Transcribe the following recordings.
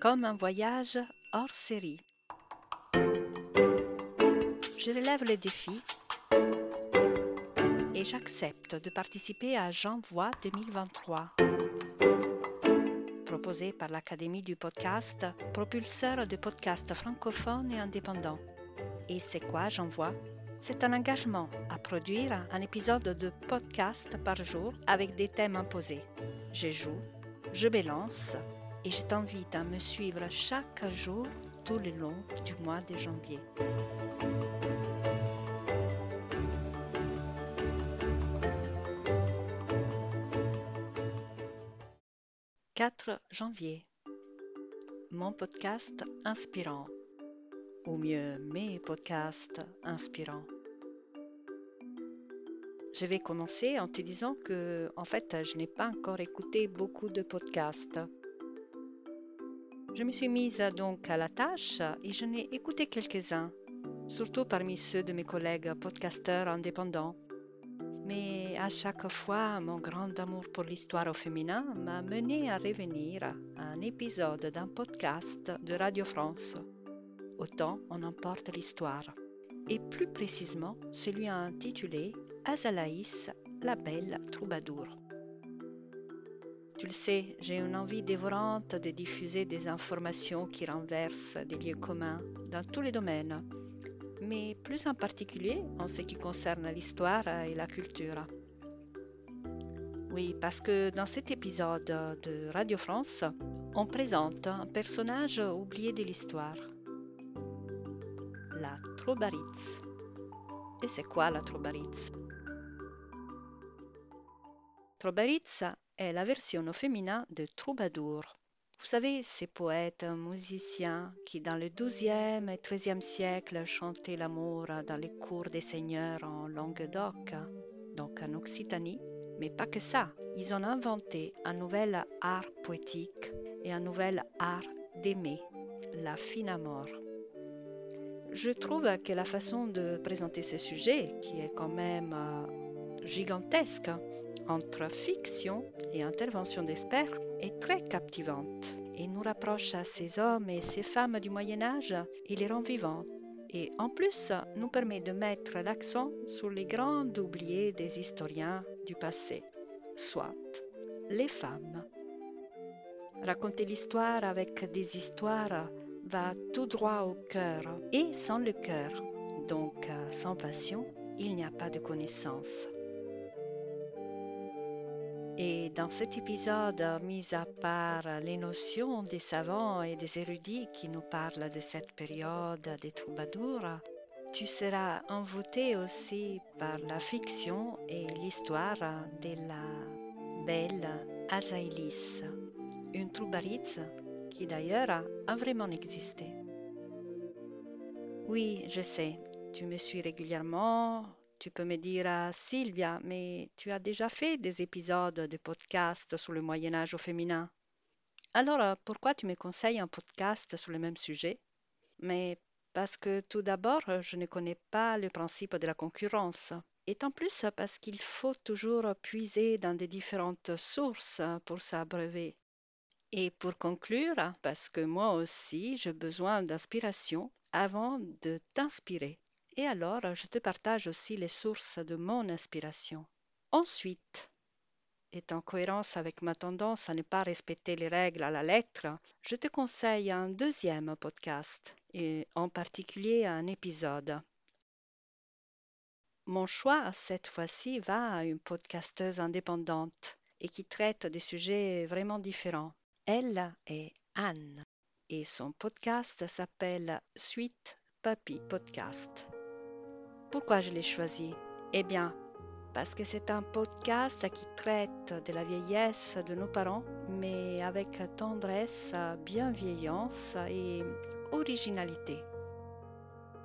comme un voyage hors série. Je relève le défi et j'accepte de participer à J'envoie 2023, proposé par l'Académie du podcast, propulseur de podcasts francophones et indépendants. Et c'est quoi J'envoie C'est un engagement à produire un épisode de podcast par jour avec des thèmes imposés. Je joue, je balance et je t'invite à me suivre chaque jour tout le long du mois de janvier. 4 janvier. Mon podcast inspirant. Ou mieux, mes podcasts inspirants. Je vais commencer en te disant que, en fait, je n'ai pas encore écouté beaucoup de podcasts. Je me suis mise donc à la tâche et je n'ai écouté quelques-uns, surtout parmi ceux de mes collègues podcasteurs indépendants. Mais à chaque fois, mon grand amour pour l'histoire au féminin m'a mené à revenir à un épisode d'un podcast de Radio France. Autant on emporte l'histoire. Et plus précisément, celui intitulé Azalaïs, la belle troubadour. Tu le sais, j'ai une envie dévorante de diffuser des informations qui renversent des lieux communs dans tous les domaines mais plus en particulier en ce qui concerne l'histoire et la culture. Oui, parce que dans cet épisode de Radio France, on présente un personnage oublié de l'histoire, la Trobaritz. Et c'est quoi la Trobaritz? Trobaritz est la version féminin de troubadour. Vous savez, ces poètes, musiciens qui dans le XIIe et XIIIe siècle chantaient l'amour dans les cours des seigneurs en Languedoc, donc en Occitanie, mais pas que ça. Ils ont inventé un nouvel art poétique et un nouvel art d'aimer, la fine amour. Je trouve que la façon de présenter ce sujet, qui est quand même euh, gigantesque, entre fiction et intervention d'experts, est très captivante et nous rapproche à ces hommes et ces femmes du Moyen Âge et les rend vivants. Et en plus, nous permet de mettre l'accent sur les grands oubliés des historiens du passé, soit les femmes. Raconter l'histoire avec des histoires va tout droit au cœur, et sans le cœur, donc sans passion, il n'y a pas de connaissance. Et dans cet épisode, mis à part les notions des savants et des érudits qui nous parlent de cette période des troubadours, tu seras envoûté aussi par la fiction et l'histoire de la belle Azaïlis, une troubaritze qui d'ailleurs a vraiment existé. Oui, je sais, tu me suis régulièrement, tu peux me dire, ah, Sylvia, mais tu as déjà fait des épisodes de podcast sur le Moyen Âge au féminin? Alors, euh, pourquoi tu me conseilles un podcast sur le même sujet? Mais parce que tout d'abord, je ne connais pas le principe de la concurrence. Et en plus, parce qu'il faut toujours puiser dans des différentes sources pour s'abreuver. Et pour conclure, parce que moi aussi, j'ai besoin d'inspiration avant de t'inspirer. Et alors, je te partage aussi les sources de mon inspiration. Ensuite, et en cohérence avec ma tendance à ne pas respecter les règles à la lettre, je te conseille un deuxième podcast, et en particulier un épisode. Mon choix cette fois-ci va à une podcasteuse indépendante et qui traite des sujets vraiment différents. Elle est Anne et son podcast s'appelle Suite Papy Podcast. Pourquoi je l'ai choisi? Eh bien, parce que c'est un podcast qui traite de la vieillesse de nos parents, mais avec tendresse, bienveillance et originalité.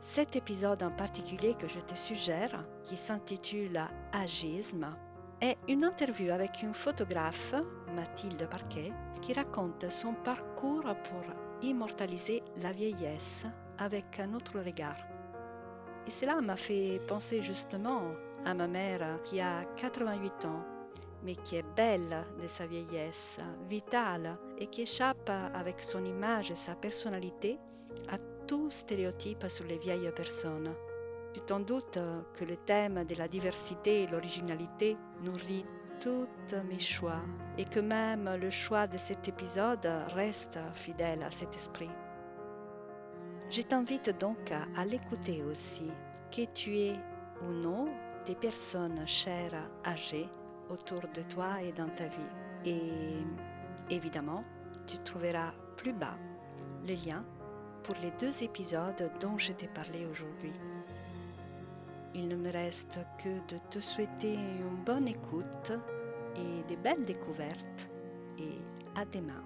Cet épisode en particulier que je te suggère, qui s'intitule Agisme, est une interview avec une photographe, Mathilde Parquet, qui raconte son parcours pour immortaliser la vieillesse avec un autre regard. Et cela m'a fait penser justement à ma mère qui a 88 ans mais qui est belle de sa vieillesse, vitale et qui échappe avec son image et sa personnalité à tout stéréotype sur les vieilles personnes. Tu t'en doutes que le thème de la diversité et l'originalité nourrit tous mes choix et que même le choix de cet épisode reste fidèle à cet esprit. Je t'invite donc à l'écouter aussi, que tu aies ou non des personnes chères âgées autour de toi et dans ta vie. Et évidemment, tu trouveras plus bas le lien pour les deux épisodes dont je t'ai parlé aujourd'hui. Il ne me reste que de te souhaiter une bonne écoute et de belles découvertes et à demain.